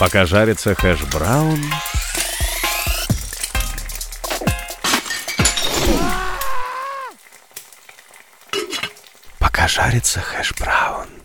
Пока жарится хэш-браун... Пока жарится хэш-браун...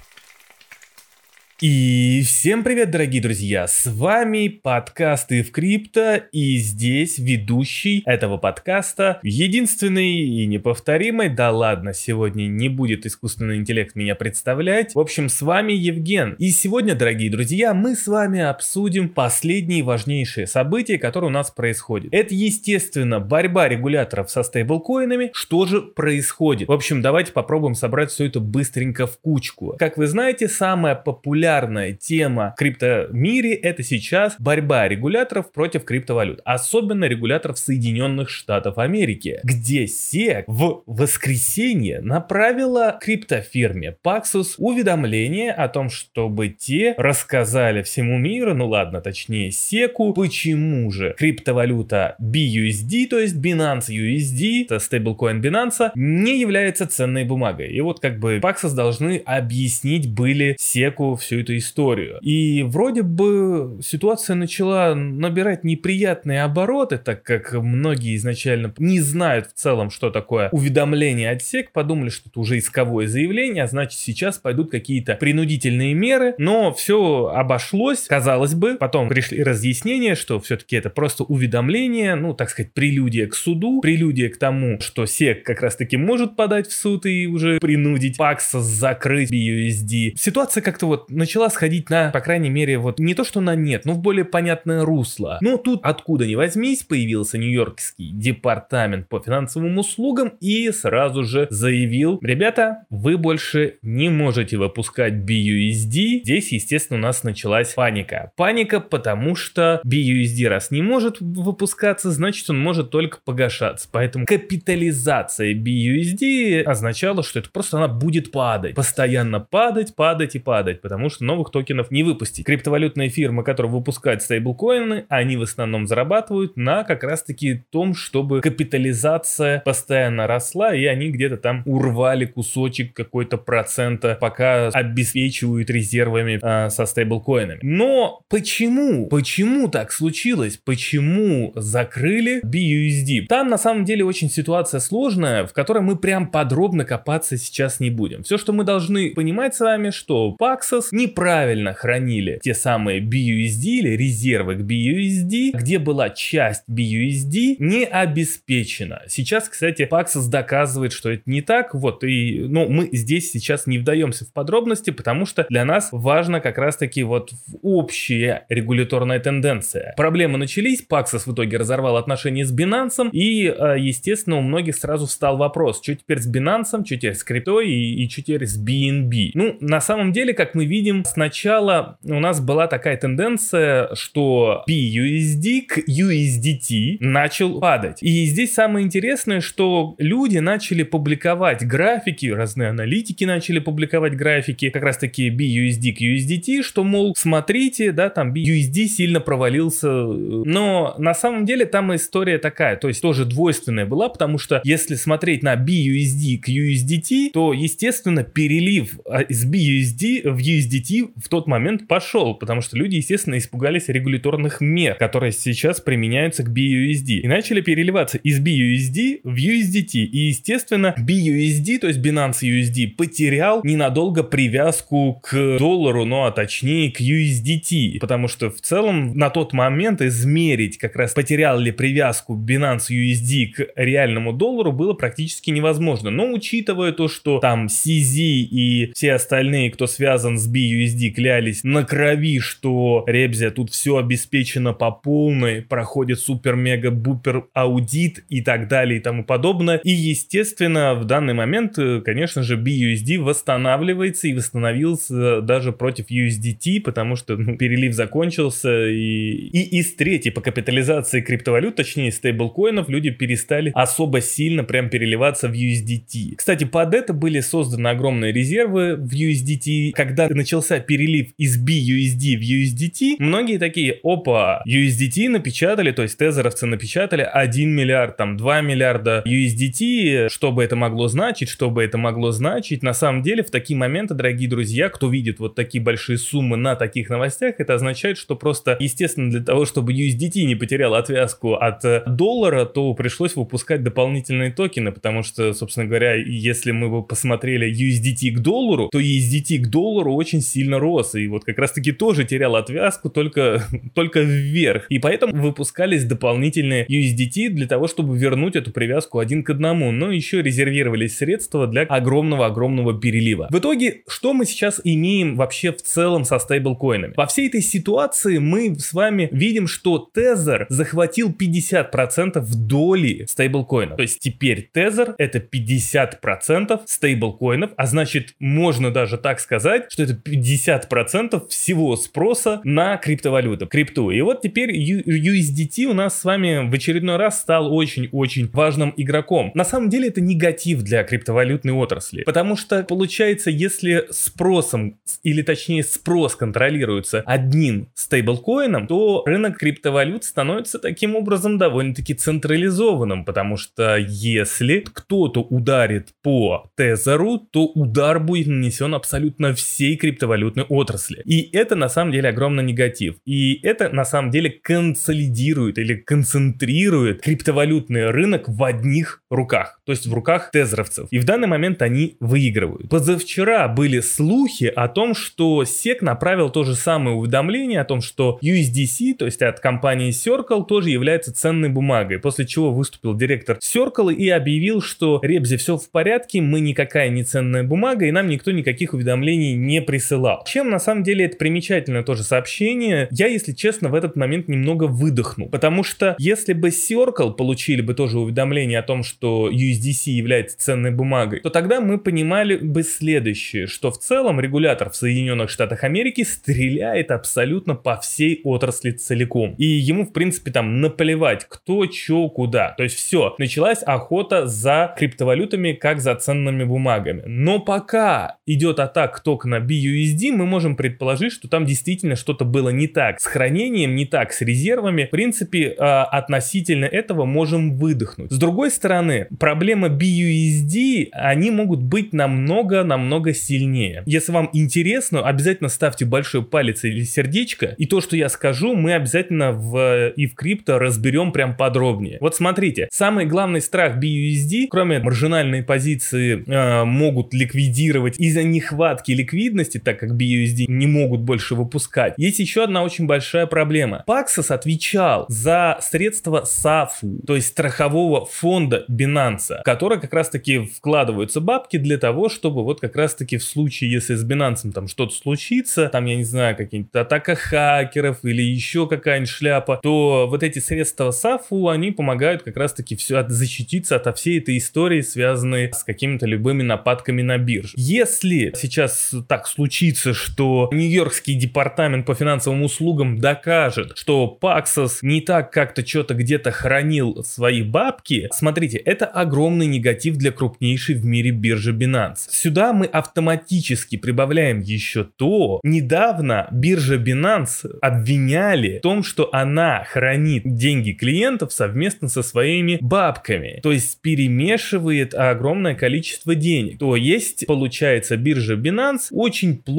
И всем привет, дорогие друзья! С вами подкасты в крипто, и здесь ведущий этого подкаста, единственный и неповторимый, да ладно, сегодня не будет искусственный интеллект меня представлять. В общем, с вами Евген. И сегодня, дорогие друзья, мы с вами обсудим последние важнейшие события, которые у нас происходят. Это, естественно, борьба регуляторов со стейблкоинами. Что же происходит? В общем, давайте попробуем собрать все это быстренько в кучку. Как вы знаете, самая популярная популярная тема в криптомире это сейчас борьба регуляторов против криптовалют, особенно регуляторов Соединенных Штатов Америки, где SEC в воскресенье направила криптофирме Paxos уведомление о том, чтобы те рассказали всему миру, ну ладно, точнее SEC, почему же криптовалюта BUSD, то есть Binance USD, это стейблкоин Binance, не является ценной бумагой. И вот как бы Paxos должны объяснить были SEC всю эту историю. И вроде бы ситуация начала набирать неприятные обороты, так как многие изначально не знают в целом, что такое уведомление от СЕК, подумали, что это уже исковое заявление, а значит сейчас пойдут какие-то принудительные меры, но все обошлось, казалось бы, потом пришли разъяснения, что все-таки это просто уведомление, ну, так сказать, прелюдия к суду, прелюдия к тому, что СЕК как раз-таки может подать в суд и уже принудить Пакса закрыть BUSD. Ситуация как-то вот начала начала сходить на, по крайней мере, вот не то что на нет, но в более понятное русло. Но тут откуда ни возьмись появился Нью-Йоркский департамент по финансовым услугам и сразу же заявил, ребята, вы больше не можете выпускать BUSD. Здесь, естественно, у нас началась паника. Паника, потому что BUSD раз не может выпускаться, значит он может только погашаться. Поэтому капитализация BUSD означала, что это просто она будет падать. Постоянно падать, падать и падать, потому что новых токенов не выпустить. Криптовалютные фирмы, которые выпускают стейблкоины, они в основном зарабатывают на как раз-таки том, чтобы капитализация постоянно росла, и они где-то там урвали кусочек какой-то процента, пока обеспечивают резервами э, со стейблкоинами. Но почему? Почему так случилось? Почему закрыли BUSD? Там на самом деле очень ситуация сложная, в которой мы прям подробно копаться сейчас не будем. Все, что мы должны понимать с вами, что Paxos не неправильно хранили те самые BUSD или резервы к BUSD, где была часть BUSD не обеспечена. Сейчас, кстати, Paxos доказывает, что это не так. Вот, и, ну, мы здесь сейчас не вдаемся в подробности, потому что для нас важно как раз-таки вот общая регуляторная тенденция. Проблемы начались, Paxos в итоге разорвал отношения с Binance, и, э, естественно, у многих сразу встал вопрос, что теперь с Binance, что теперь с криптой и, и что теперь с BNB. Ну, на самом деле, как мы видим, сначала у нас была такая тенденция, что BUSD к USDT начал падать. И здесь самое интересное, что люди начали публиковать графики, разные аналитики начали публиковать графики, как раз таки BUSD к USDT, что, мол, смотрите, да, там BUSD сильно провалился. Но на самом деле там история такая, то есть тоже двойственная была, потому что если смотреть на BUSD к USDT, то, естественно, перелив а, из BUSD в USDT в тот момент пошел, потому что люди, естественно, испугались регуляторных мер, которые сейчас применяются к BUSD, и начали переливаться из BUSD в USDT. И, естественно, BUSD, то есть Binance USD, потерял ненадолго привязку к доллару, ну а точнее к USDT, потому что в целом на тот момент измерить как раз потерял ли привязку Binance USD к реальному доллару было практически невозможно. Но учитывая то, что там CZ и все остальные, кто связан с BUSD, USD клялись на крови, что Ребзя тут все обеспечено по полной, проходит супер-мега-бупер аудит и так далее и тому подобное. И естественно в данный момент, э, конечно же, BUSD восстанавливается и восстановился даже против USDT, потому что ну, перелив закончился и, и из третьей по капитализации криптовалют, точнее стейблкоинов, люди перестали особо сильно прям переливаться в USDT. Кстати, под это были созданы огромные резервы в USDT, когда начался начался перелив из BUSD в USDT, многие такие, опа, USDT напечатали, то есть тезеровцы напечатали 1 миллиард, там 2 миллиарда USDT, что бы это могло значить, что бы это могло значить. На самом деле в такие моменты, дорогие друзья, кто видит вот такие большие суммы на таких новостях, это означает, что просто, естественно, для того, чтобы USDT не потерял отвязку от э, доллара, то пришлось выпускать дополнительные токены, потому что, собственно говоря, если мы бы посмотрели USDT к доллару, то USDT к доллару очень сильно рос, и вот как раз-таки тоже терял отвязку только, только вверх. И поэтому выпускались дополнительные USDT для того, чтобы вернуть эту привязку один к одному, но еще резервировались средства для огромного-огромного перелива. В итоге, что мы сейчас имеем вообще в целом со стейблкоинами? Во всей этой ситуации мы с вами видим, что Tether захватил 50% доли стейблкоинов. То есть теперь Tether это 50% стейблкоинов, а значит можно даже так сказать, что это 50% всего спроса на криптовалюту, крипту. И вот теперь USDT у нас с вами в очередной раз стал очень-очень важным игроком. На самом деле это негатив для криптовалютной отрасли, потому что получается, если спросом, или точнее спрос контролируется одним стейблкоином, то рынок криптовалют становится таким образом довольно-таки централизованным, потому что если кто-то ударит по Тезеру, то удар будет нанесен абсолютно всей криптовалютной отрасли. И это на самом деле огромный негатив. И это на самом деле консолидирует или концентрирует криптовалютный рынок в одних руках, то есть в руках тезеровцев. И в данный момент они выигрывают. Позавчера были слухи о том, что SEC направил то же самое уведомление о том, что USDC, то есть от компании Circle, тоже является ценной бумагой. После чего выступил директор Circle и объявил, что Ребзи, все в порядке, мы никакая не ценная бумага, и нам никто никаких уведомлений не присылал. Чем на самом деле это примечательное тоже сообщение, я, если честно, в этот момент немного выдохнул. Потому что если бы Circle получили бы тоже уведомление о том, что USDC является ценной бумагой, то тогда мы понимали бы следующее, что в целом регулятор в Соединенных Штатах Америки стреляет абсолютно по всей отрасли целиком. И ему, в принципе, там наплевать, кто, чё, куда. То есть все, началась охота за криптовалютами, как за ценными бумагами. Но пока идет атака только на BUSD, мы можем предположить, что там действительно что-то было не так с хранением, не так с резервами. В принципе, а, относительно этого можем выдохнуть. С другой стороны, проблема BUSD, они могут быть намного-намного сильнее. Если вам интересно, обязательно ставьте большой палец или сердечко, и то, что я скажу, мы обязательно в и в крипто разберем прям подробнее. Вот смотрите, самый главный страх BUSD, кроме маржинальной позиции, э, могут ликвидировать из-за нехватки ликвидности, так как BUSD не могут больше выпускать. Есть еще одна очень большая проблема. Paxos отвечал за средства SAFU, то есть страхового фонда Binance, в который как раз таки вкладываются бабки для того, чтобы вот как раз таки в случае, если с Binance там что-то случится, там, я не знаю, какие-нибудь атака хакеров или еще какая-нибудь шляпа, то вот эти средства SAFU, они помогают как раз таки все от, защититься от всей этой истории, связанной с какими-то любыми нападками на бирже. Если сейчас так случится, что Нью-Йоркский департамент по финансовым услугам докажет, что Paxos не так как-то что-то где-то хранил свои бабки, смотрите, это огромный негатив для крупнейшей в мире биржи Binance. Сюда мы автоматически прибавляем еще то, недавно биржа Binance обвиняли в том, что она хранит деньги клиентов совместно со своими бабками, то есть перемешивает огромное количество денег. То есть, получается, биржа Binance очень плохо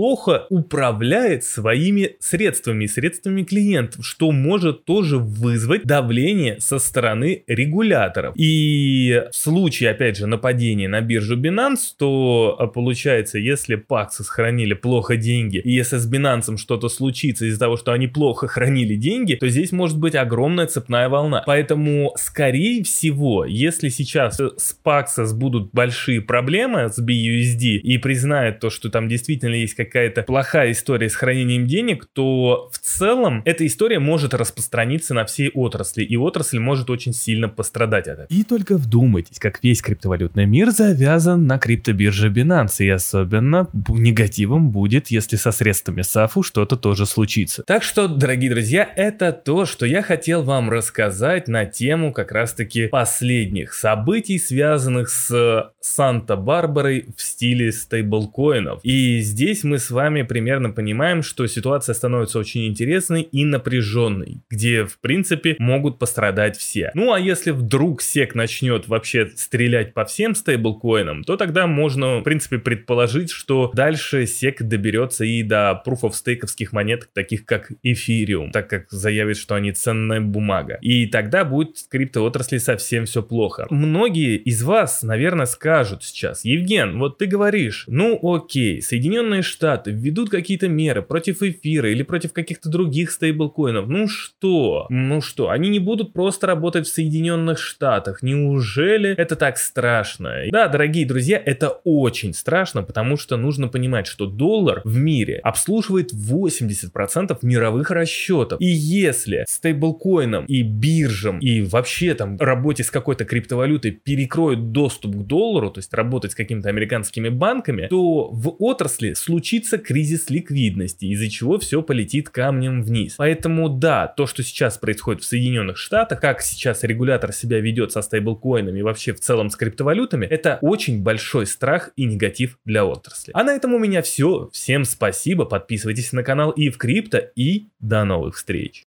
управляет своими средствами, средствами клиентов, что может тоже вызвать давление со стороны регуляторов. И в случае, опять же, нападения на биржу Binance, то а, получается, если Paxos хранили плохо деньги, и если с Binance что-то случится из-за того, что они плохо хранили деньги, то здесь может быть огромная цепная волна. Поэтому, скорее всего, если сейчас с Paxos будут большие проблемы с BUSD и признают то, что там действительно есть какая-то плохая история с хранением денег, то в целом эта история может распространиться на всей отрасли, и отрасль может очень сильно пострадать от этого. И только вдумайтесь, как весь криптовалютный мир завязан на криптобирже Binance, и особенно негативом будет, если со средствами SAFU что-то тоже случится. Так что, дорогие друзья, это то, что я хотел вам рассказать на тему как раз-таки последних событий, связанных с Санта-Барбарой в стиле стейблкоинов. И здесь мы с вами примерно понимаем, что ситуация становится очень интересной и напряженной, где, в принципе, могут пострадать все. Ну а если вдруг SEC начнет вообще стрелять по всем стейблкоинам, то тогда можно, в принципе, предположить, что дальше SEC доберется и до proof of стейковских монет, таких как Ethereum, так как заявит, что они ценная бумага. И тогда будет в криптоотрасли совсем все плохо. Многие из вас, наверное, скажут сейчас, Евген, вот ты говоришь, ну окей, Соединенные Штаты введут какие-то меры против эфира или против каких-то других стейблкоинов. Ну что? Ну что? Они не будут просто работать в Соединенных Штатах. Неужели это так страшно? Да, дорогие друзья, это очень страшно, потому что нужно понимать, что доллар в мире обслуживает 80% мировых расчетов. И если стейблкоинам и биржам и вообще там работе с какой-то криптовалютой перекроют доступ к доллару, то есть работать с какими-то американскими банками, то в отрасли случится кризис ликвидности, из-за чего все полетит камнем вниз. Поэтому да, то, что сейчас происходит в Соединенных Штатах, как сейчас регулятор себя ведет со стейблкоинами и вообще в целом с криптовалютами, это очень большой страх и негатив для отрасли. А на этом у меня все. Всем спасибо, подписывайтесь на канал и в крипто и до новых встреч.